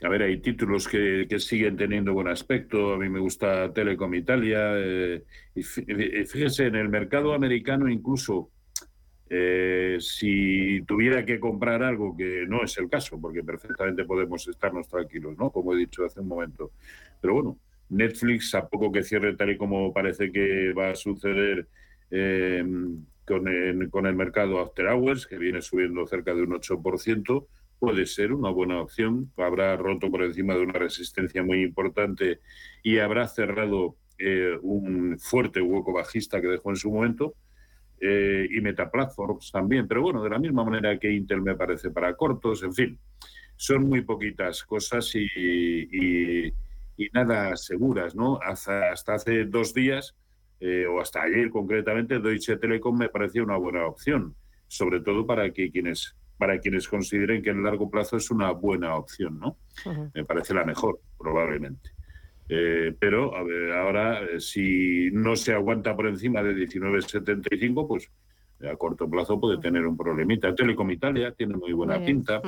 Speaker 13: A ver, hay títulos que, siguen teniendo buen aspecto. A mí me gusta Telecom Italia. Eh, fíjese, en el mercado americano incluso eh, si tuviera que comprar algo, que no es el caso, porque perfectamente podemos estarnos tranquilos, ¿no? Como he dicho hace un momento. Pero bueno, Netflix, a poco que cierre tal y como parece que va a suceder eh, con, el, con el mercado After Hours, que viene subiendo cerca de un 8%, puede ser una buena opción. Habrá roto por encima de una resistencia muy importante y habrá cerrado eh, un fuerte hueco bajista que dejó en su momento eh, y Meta Platforms también, pero bueno, de la misma manera que Intel me parece para cortos, en fin, son muy poquitas cosas y, nada seguras, ¿no? Hasta, hasta hace dos días, eh, o hasta ayer concretamente, Deutsche Telekom me parecía una buena opción, sobre todo para que quienes para quienes consideren que en largo plazo es una buena opción, ¿no? Me parece la mejor, probablemente. Eh, pero a ver, ahora, eh, si no se aguanta por encima de 19,75, pues a corto plazo puede tener un problemita. Telecom Italia tiene muy buena pinta,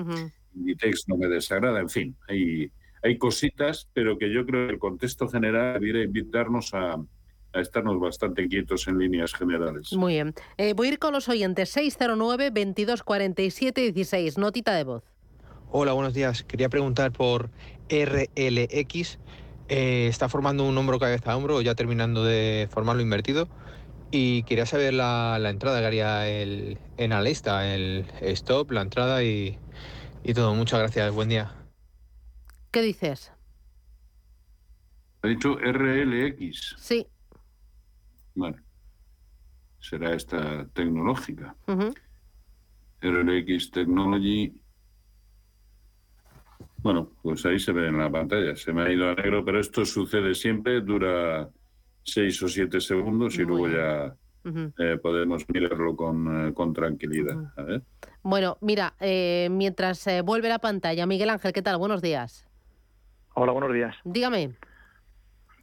Speaker 13: Inditex no me desagrada, en fin, hay, hay cositas, pero que yo creo que el contexto general debería invitarnos a, a estarnos bastante quietos en líneas generales.
Speaker 2: Muy bien. Eh, voy a ir con los oyentes 609 2247 16. Notita de voz.
Speaker 14: Hola, buenos días. Quería preguntar por RLX. Eh, está formando un hombro cabeza a hombro, ya terminando de formarlo invertido. Y quería saber la, entrada que haría el, en Alesta, el stop, la entrada y, y todo. Muchas gracias, buen día.
Speaker 2: ¿Qué dices?
Speaker 13: Ha dicho RLX.
Speaker 2: Sí.
Speaker 13: Vale. Será esta tecnológica. RLX Technology bueno, pues ahí se ve en la pantalla. Se me ha ido a negro, pero esto sucede siempre, dura seis o siete segundos y luego ya eh, podemos mirarlo con, eh, con tranquilidad.
Speaker 2: Bueno, mira, eh, mientras vuelve la pantalla, Miguel Ángel, ¿qué tal? Buenos días.
Speaker 15: Hola, buenos días.
Speaker 2: Dígame.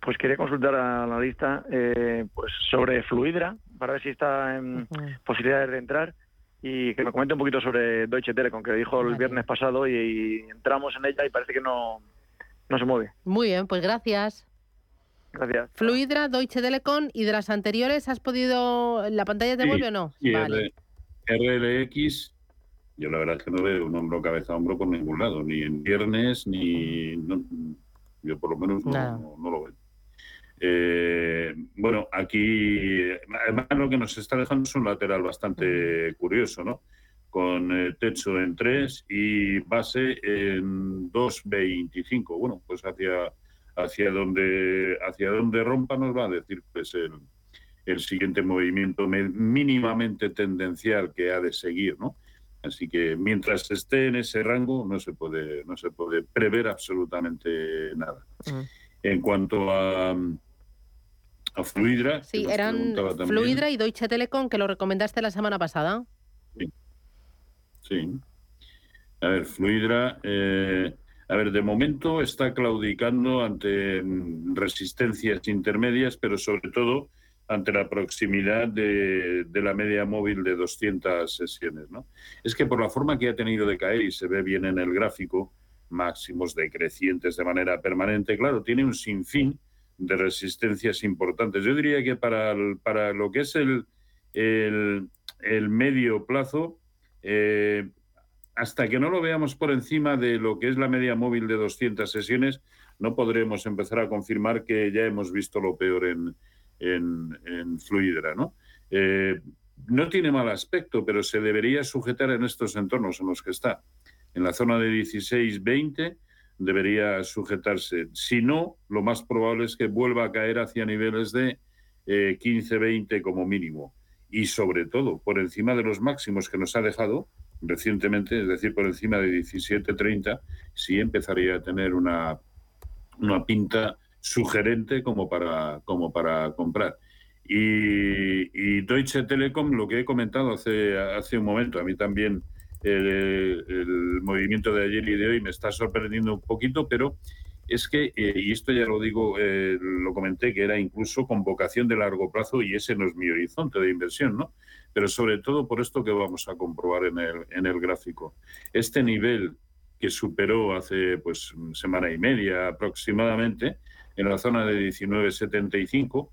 Speaker 15: Pues quería consultar a la lista pues sobre Fluidra, para ver si está en posibilidades de entrar y que me comente un poquito sobre Deutsche Telekom, que dijo el viernes pasado y, entramos en ella y parece que no, no se mueve.
Speaker 2: Muy bien, pues gracias.
Speaker 15: Gracias.
Speaker 2: Fluidra, Deutsche Telekom y de las anteriores, ¿has podido. ¿La pantalla te vuelve o no?
Speaker 13: Sí, vale. RLX, yo la verdad es que no veo un hombro cabeza a hombro por ningún lado, ni en viernes, ni. yo por lo menos no, no lo veo. Eh, bueno, aquí además lo que nos está dejando es un lateral bastante curioso, ¿no? Con el techo en 3 y base en 2.25. Bueno, pues hacia, hacia, donde, hacia donde rompa nos va a decir pues el, el siguiente movimiento mínimamente tendencial que ha de seguir, ¿no? Así que mientras esté en ese rango no se puede, no se puede prever absolutamente nada. En cuanto a, a Fluidra.
Speaker 2: Sí, eran Fluidra y Deutsche Telekom, que lo recomendaste la semana pasada.
Speaker 13: Sí. sí. A ver, Fluidra. Eh, a ver, de momento está claudicando ante mm, resistencias intermedias, pero sobre todo ante la proximidad de, de, la media móvil de 200 sesiones. ¿no? Es que por la forma que ha tenido de caer, y se ve bien en el gráfico, máximos decrecientes de manera permanente, claro, tiene un sinfín de resistencias importantes. Yo diría que para, para lo que es el, el, medio plazo, eh, hasta que no lo veamos por encima de lo que es la media móvil de 200 sesiones, no podremos empezar a confirmar que ya hemos visto lo peor en, en, Fluidra. ¿no? Eh, no tiene mal aspecto, pero se debería sujetar en estos entornos en los que está. En la zona de 16-20 debería sujetarse. Si no, lo más probable es que vuelva a caer hacia niveles de 15-20 eh, como mínimo. Y sobre todo, por encima de los máximos que nos ha dejado recientemente, es decir, por encima de 17-30, sí empezaría a tener una, una pinta sugerente como para, como para comprar. Y, Deutsche Telekom, lo que he comentado hace, hace un momento, a mí también el, movimiento de ayer y de hoy me está sorprendiendo un poquito, pero es que, eh, y esto ya lo digo, eh, lo comenté, que era incluso con vocación de largo plazo y ese no es mi horizonte de inversión, ¿no? Pero sobre todo por esto que vamos a comprobar en el, en el gráfico. Este nivel que superó hace pues semana y media aproximadamente en la zona de 1975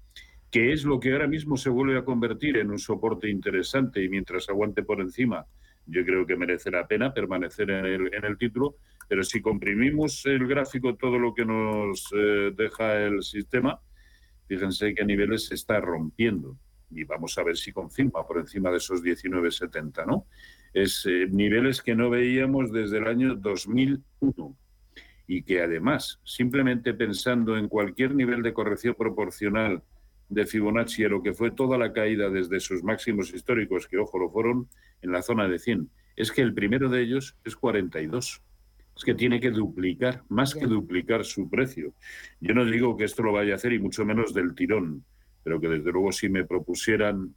Speaker 13: que es lo que ahora mismo se vuelve a convertir en un soporte interesante y mientras aguante por encima, yo creo que merece la pena permanecer en el, en el título, pero si comprimimos el gráfico todo lo que nos eh, deja el sistema, fíjense qué niveles se está rompiendo y vamos a ver si confirma por encima de esos 19,70, ¿no? Es eh, niveles que no veíamos desde el año 2001 y que además, simplemente pensando en cualquier nivel de corrección proporcional de Fibonacci a lo que fue toda la caída desde sus máximos históricos, que ojo, lo fueron en la zona de 100, es que el primero de ellos es 42. Es que tiene que duplicar, más que duplicar su precio. Yo no digo que esto lo vaya a hacer y mucho menos del tirón, pero que desde luego si me propusieran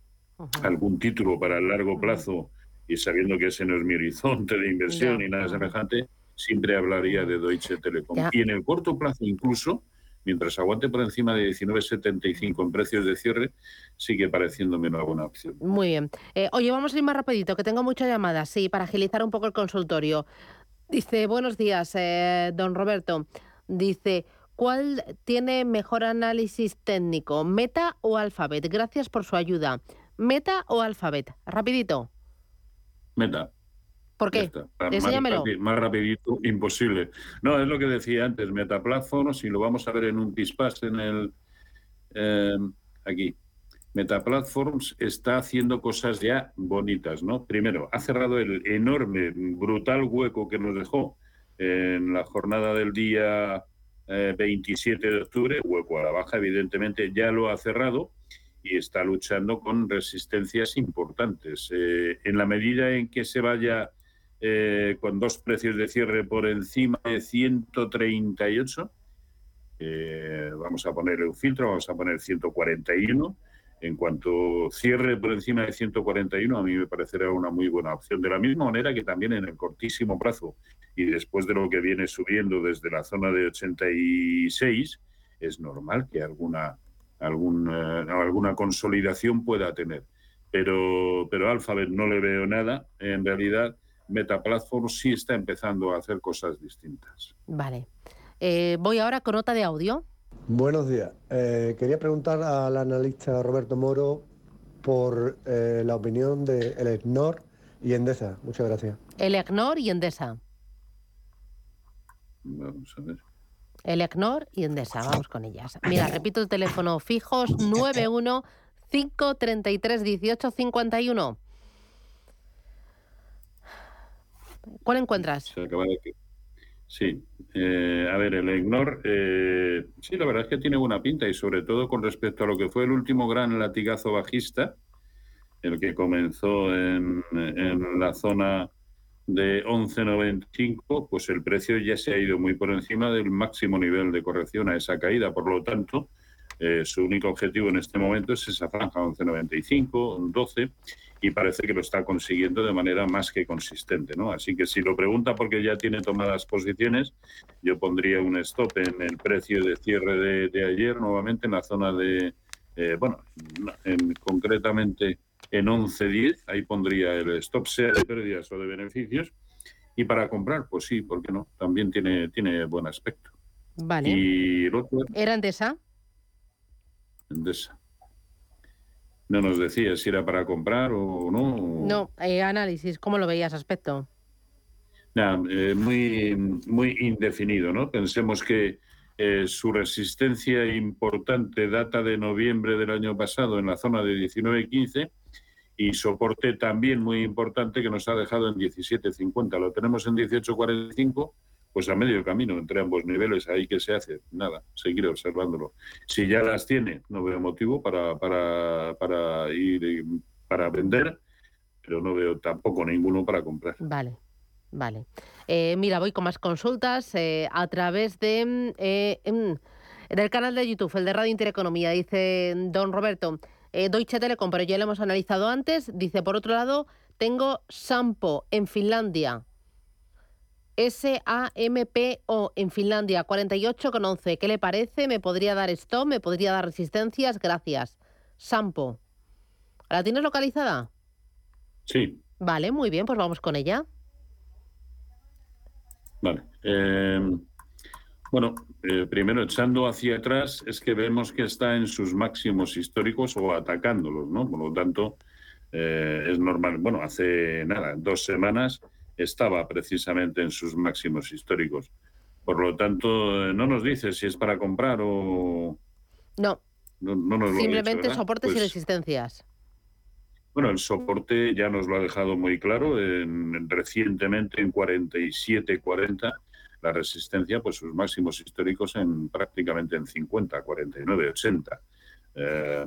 Speaker 13: algún título para el largo plazo y sabiendo que ese no es mi horizonte de inversión y nada semejante, siempre hablaría de Deutsche Telekom. Y en el corto plazo incluso, mientras aguante por encima de 19,75 en precios de cierre, sigue pareciéndome una buena opción.
Speaker 2: Muy bien. Eh, oye, vamos a ir más rapidito, que tengo muchas llamadas, sí, para agilizar un poco el consultorio. Dice, buenos días, eh, don Roberto. Dice, ¿cuál tiene mejor análisis técnico, Meta o Alphabet? Gracias por su ayuda. ¿Meta o Alphabet? Rapidito.
Speaker 13: Meta.
Speaker 2: ¿Por qué?
Speaker 13: Más, rapidito, imposible. No, es lo que decía antes, Metaplatform, si lo vamos a ver en un pispas en el... Eh, aquí. Metaplatforms está haciendo cosas ya bonitas, ¿no? Primero, ha cerrado el enorme, brutal hueco que nos dejó en la jornada del día 27 eh, de octubre, hueco a la baja, evidentemente, ya lo ha cerrado y está luchando con resistencias importantes. Eh, en la medida en que se vaya eh, con dos precios de cierre por encima de 138. Eh, vamos a poner un filtro, vamos a poner 141. En cuanto cierre por encima de 141, a mí me parecerá una muy buena opción. De la misma manera que también en el cortísimo plazo y después de lo que viene subiendo desde la zona de 86, es normal que alguna, alguna, eh, alguna consolidación pueda tener. Pero, pero Alphabet no le veo nada. En realidad, Metaplatform sí está empezando a hacer cosas distintas.
Speaker 2: Vale. Eh, voy ahora con nota de audio.
Speaker 16: Buenos días. Eh, quería preguntar al analista Roberto Moro por eh, la opinión de el EGNOR y Endesa. Muchas gracias.
Speaker 2: El EGNOR y Endesa.
Speaker 13: Vamos a ver.
Speaker 2: El EGNOR y Endesa, vamos con ellas. Mira, repito el teléfono fijos 91 533 18 51. ¿Cuál encuentras?
Speaker 13: Sí, eh, a ver, el EGNOR, eh, sí, la verdad es que tiene buena pinta y sobre todo con respecto a lo que fue el último gran latigazo bajista, el que comenzó en, en la zona de 11.95, pues el precio ya se ha ido muy por encima del máximo nivel de corrección a esa caída. Por lo tanto, eh, su único objetivo en este momento es esa franja 11.95, 12, y parece que lo está consiguiendo de manera más que consistente. ¿no? Así que si lo pregunta porque ya tiene tomadas posiciones, yo pondría un stop en el precio de cierre de, ayer, nuevamente en la zona de, eh, bueno, en, concretamente en 11.10, ahí pondría el stop, sea de pérdidas o de beneficios. Y para comprar, pues sí, ¿por qué no? También tiene, tiene buen aspecto.
Speaker 2: Vale.
Speaker 13: Y
Speaker 2: ¿Era Endesa?
Speaker 13: Endesa. No nos decía si era para comprar o no.
Speaker 2: No, eh, análisis, ¿cómo lo veías aspecto?
Speaker 13: Eh, muy, muy indefinido, ¿no? Pensemos que eh, su resistencia importante data de noviembre del año pasado en la zona de 19-15 y soporte también muy importante que nos ha dejado en 17.50. Lo tenemos en 18.45, pues a medio camino entre ambos niveles. Ahí que se hace, nada, seguir observándolo. Si ya las tiene, no veo motivo para, para, para ir para vender, pero no veo tampoco ninguno para comprar.
Speaker 2: Vale. Vale. Eh, mira, voy con más consultas eh, a través de eh, em, del canal de YouTube, el de Radio Intereconomía. Dice don Roberto, eh, Deutsche Telekom, pero ya lo hemos analizado antes. Dice, por otro lado, tengo Sampo en Finlandia. S-A-M-P-O en Finlandia, 48,11. ¿Qué le parece? ¿Me podría dar stop? ¿Me podría dar resistencias? Gracias. Sampo. ¿La tienes localizada?
Speaker 13: Sí.
Speaker 2: Vale, muy bien, pues vamos con ella.
Speaker 13: Vale. Eh, bueno, eh, primero echando hacia atrás es que vemos que está en sus máximos históricos o atacándolos, ¿no? Por lo tanto, eh, es normal. Bueno, hace nada, dos semanas estaba precisamente en sus máximos históricos. Por lo tanto, no nos dice si es para comprar o...
Speaker 2: No.
Speaker 13: No, no nos
Speaker 2: Simplemente soportes y
Speaker 13: Pues,
Speaker 2: resistencias.
Speaker 13: Bueno, el soporte ya nos lo ha dejado muy claro en- recientemente en 47-40. La resistencia, pues sus máximos históricos en prácticamente en 50, 49, 80. Eh,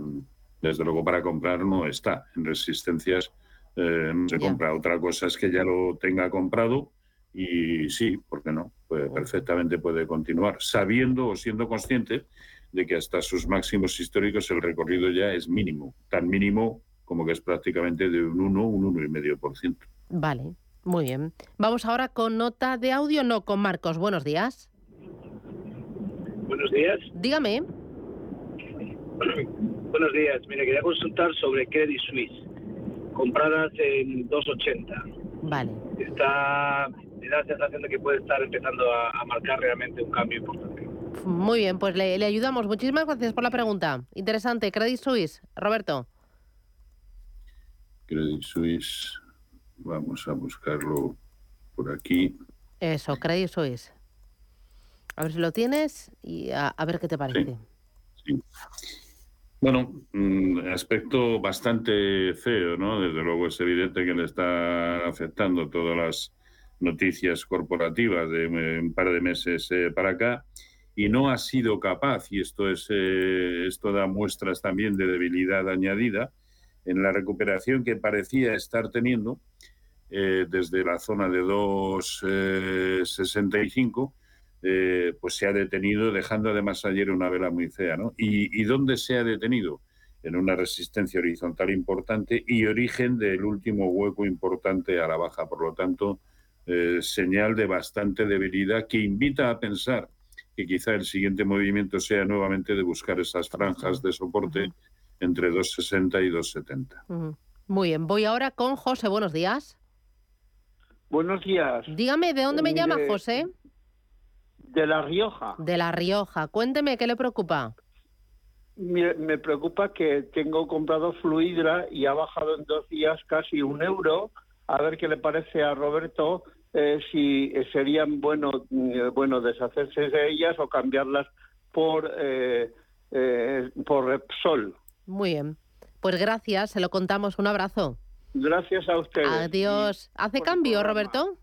Speaker 13: desde luego para comprar no está. En resistencias eh, no se compra. Otra cosa es que ya lo tenga comprado y sí, ¿por qué no? Pues perfectamente puede continuar, sabiendo o siendo consciente de que hasta sus máximos históricos el recorrido ya es mínimo, tan mínimo como que es prácticamente de un 1, un 1,5%.
Speaker 2: Vale, muy bien. Vamos ahora con nota de audio, no con Marcos. Buenos días.
Speaker 17: Buenos días.
Speaker 2: Dígame.
Speaker 17: Buenos días. Mire, quería consultar sobre Credit Suisse. Compradas en 2.80.
Speaker 2: Vale.
Speaker 17: Está, me da la sensación de que puede estar empezando a, a marcar realmente un cambio importante.
Speaker 2: Muy bien, pues le, le ayudamos. Muchísimas gracias por la pregunta. Interesante. Credit Suisse. Roberto.
Speaker 13: Credit Suisse, vamos a buscarlo por aquí.
Speaker 2: Eso, Credit Suisse. A ver si lo tienes y a, a ver qué te parece.
Speaker 13: Bueno, mm, aspecto bastante feo, ¿no? Desde luego es evidente que le está afectando todas las noticias corporativas de eh, un par de meses eh, para acá y no ha sido capaz, y esto, es, eh, esto da muestras también de debilidad añadida, en la recuperación que parecía estar teniendo eh, desde la zona de 2,65, eh, pues se ha detenido, dejando además ayer una vela muy fea. ¿no? ¿Y, ¿Y dónde se ha detenido? En una resistencia horizontal importante y origen del último hueco importante a la baja. Por lo tanto, eh, señal de bastante debilidad que invita a pensar que quizá el siguiente movimiento sea nuevamente de buscar esas franjas de soporte entre 2,60 y 2,70.
Speaker 2: Ujú. Muy bien, voy ahora con José. Buenos días.
Speaker 18: Buenos días.
Speaker 2: Dígame, ¿de dónde me
Speaker 18: Mire,
Speaker 2: llama José?
Speaker 18: De La Rioja.
Speaker 2: De La Rioja. Cuénteme, ¿qué le preocupa?
Speaker 18: Me, me preocupa que tengo comprado Fluidra y ha bajado en dos días casi un euro. A ver qué le parece a Roberto eh, si serían bueno, eh, bueno deshacerse de ellas o cambiarlas por, eh, por Repsol.
Speaker 2: Muy bien. Pues gracias, se lo contamos. Un abrazo.
Speaker 18: Gracias a ustedes.
Speaker 2: Adiós. ¿Hace cambio, Roberto?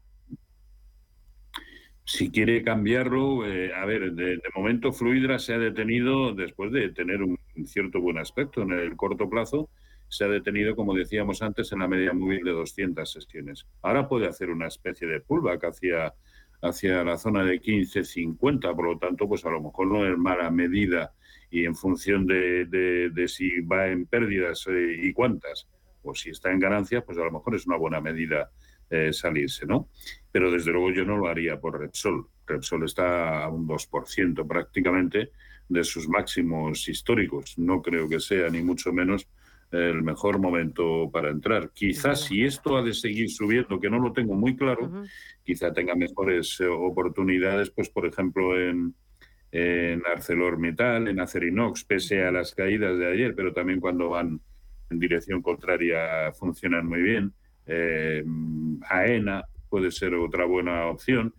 Speaker 13: Si quiere cambiarlo, eh, a ver, de, momento Fluidra se ha detenido después de tener un cierto buen aspecto en el corto plazo, se ha detenido, como decíamos antes, en la media móvil de 200 sesiones. Ahora puede hacer una especie de pullback hacia, hacia la zona de 15-50, por lo tanto, pues a lo mejor no es mala medida y en función de, de- de si va en pérdidas eh, y cuántas, o si está en ganancias, pues a lo mejor es una buena medida eh, salirse, ¿no? Pero desde luego yo no lo haría por Repsol. Repsol está a un 2% prácticamente de sus máximos históricos. No creo que sea ni mucho menos el mejor momento para entrar. Quizás si esto ha de seguir subiendo, que no lo tengo muy claro, quizá tenga mejores eh, oportunidades, pues por ejemplo en, en ArcelorMittal, en Acerinox, pese a las caídas de ayer, pero también cuando van en dirección contraria funcionan muy bien. Eh, AENA puede ser otra buena opción.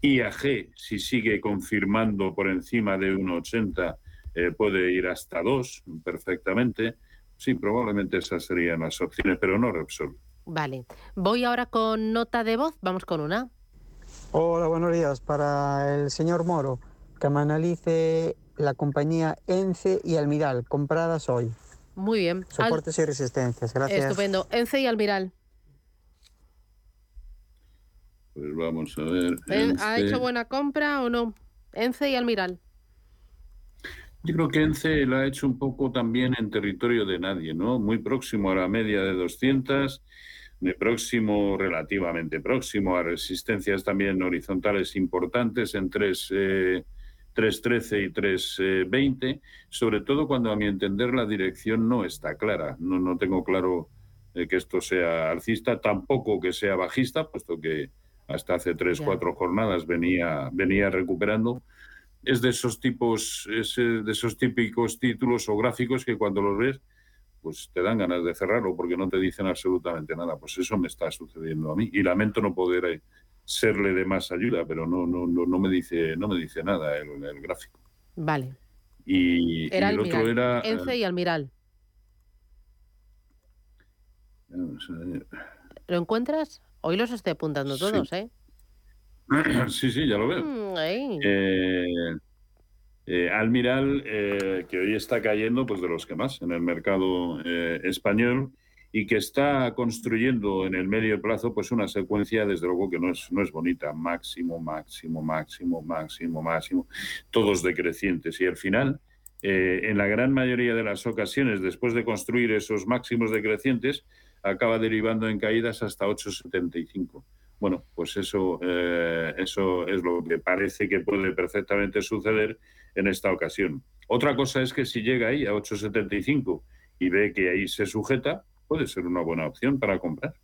Speaker 13: IAG, si sigue confirmando por encima de 1,80, eh, puede ir hasta 2 perfectamente. Sí, probablemente esas serían las opciones, pero no Repsol.
Speaker 2: Vale. Voy ahora con nota de voz. Vamos con una.
Speaker 19: Hola, buenos días. Para el señor Moro, que me analice la compañía ENCE y Almiral, compradas hoy.
Speaker 2: Muy bien.
Speaker 19: Soportes y resistencias. Gracias.
Speaker 2: Estupendo. ENCE y Almiral.
Speaker 13: Pues vamos a ver.
Speaker 2: ¿Ha hecho buena compra o no? ENCE y Almiral.
Speaker 13: Yo creo que ENCE la ha hecho un poco también en territorio de nadie, ¿no? Muy próximo a la media de 200, muy próximo, relativamente próximo a resistencias también horizontales importantes en 3, 3.13 y 3.20, sobre todo cuando a mi entender la dirección no está clara. No, no tengo claro eh, que esto sea alcista, tampoco que sea bajista, puesto que hasta hace tres, cuatro jornadas venía, venía recuperando es de esos tipos, es eh, de esos típicos títulos o gráficos que cuando los ves, pues te dan ganas de cerrarlo porque no te dicen absolutamente nada. Pues eso me está sucediendo a mí y lamento no poder eh, serle de más ayuda, pero no, no, no, no me dice, no me dice nada el, gráfico.
Speaker 2: Vale.
Speaker 13: Y, el otro era
Speaker 2: Ence y Almiral. ¿Lo encuentras? Hoy los estoy apuntando todos, ¿eh? [CLEARS THROAT]
Speaker 13: Sí, sí, ya lo veo.
Speaker 2: Mm,
Speaker 13: eh, eh, Almiral, eh, que hoy está cayendo pues de los que más en el mercado español y que está construyendo en el medio plazo pues una secuencia desde luego que no es, no es bonita, máximo, máximo, máximo, máximo, máximo, todos decrecientes. Y al final, en la gran mayoría de las ocasiones, después de construir esos máximos decrecientes, acaba derivando en caídas hasta 8,75. Bueno, pues eso, eh, eso es lo que parece que puede perfectamente suceder en esta ocasión. Otra cosa es que si llega ahí a 8,75 y ve que ahí se sujeta, puede ser una buena opción para comprar.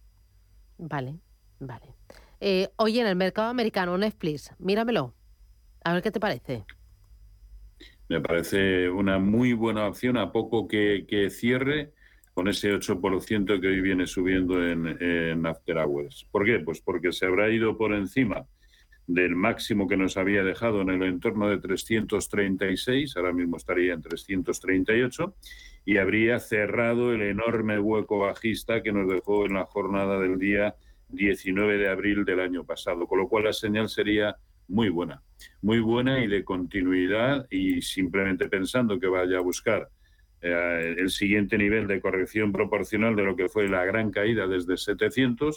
Speaker 2: Vale, vale. Eh, oye, en el mercado americano, Netflix, míramelo. A ver qué te parece.
Speaker 13: Me parece una muy buena opción a poco que, que cierre con ese 8% que hoy viene subiendo en, After Hours. ¿Por qué? Pues porque se habrá ido por encima del máximo que nos había dejado en el entorno de 336, ahora mismo estaría en 338, y habría cerrado el enorme hueco bajista que nos dejó en la jornada del día 19 de abril del año pasado, con lo cual la señal sería muy buena, muy buena y de continuidad y simplemente pensando que vaya a buscar eh, el siguiente nivel de corrección proporcional de lo que fue la gran caída desde 700,